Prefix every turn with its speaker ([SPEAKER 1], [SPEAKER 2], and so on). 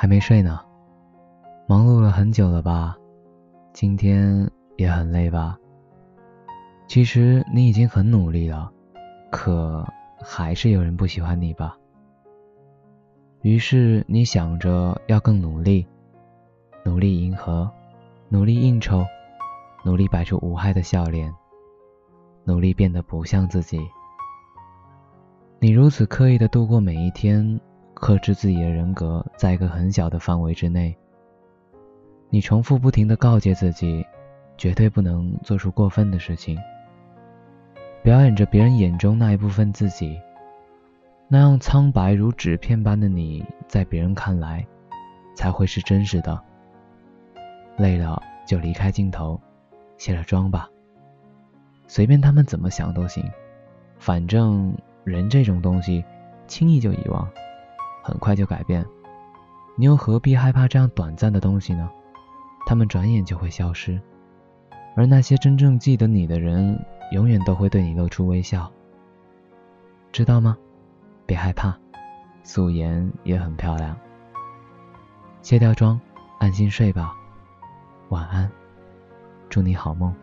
[SPEAKER 1] 还没睡呢，忙碌了很久了吧？今天也很累吧？其实你已经很努力了，可还是有人不喜欢你吧？于是你想着要更努力，努力迎合，努力应酬，努力摆出无害的笑脸，努力变得不像自己。你如此刻意的度过每一天。克制自己的人格，在一个很小的范围之内。你重复不停的告诫自己，绝对不能做出过分的事情。表演着别人眼中那一部分自己，那样苍白如纸片般的你，在别人看来，才会是真实的。累了就离开镜头，卸了妆吧。随便他们怎么想都行，反正人这种东西，轻易就遗忘。很快就改变，你又何必害怕这样短暂的东西呢？他们转眼就会消失，而那些真正记得你的人，永远都会对你露出微笑，知道吗？别害怕，素颜也很漂亮。卸掉妆，安心睡吧，晚安，祝你好梦。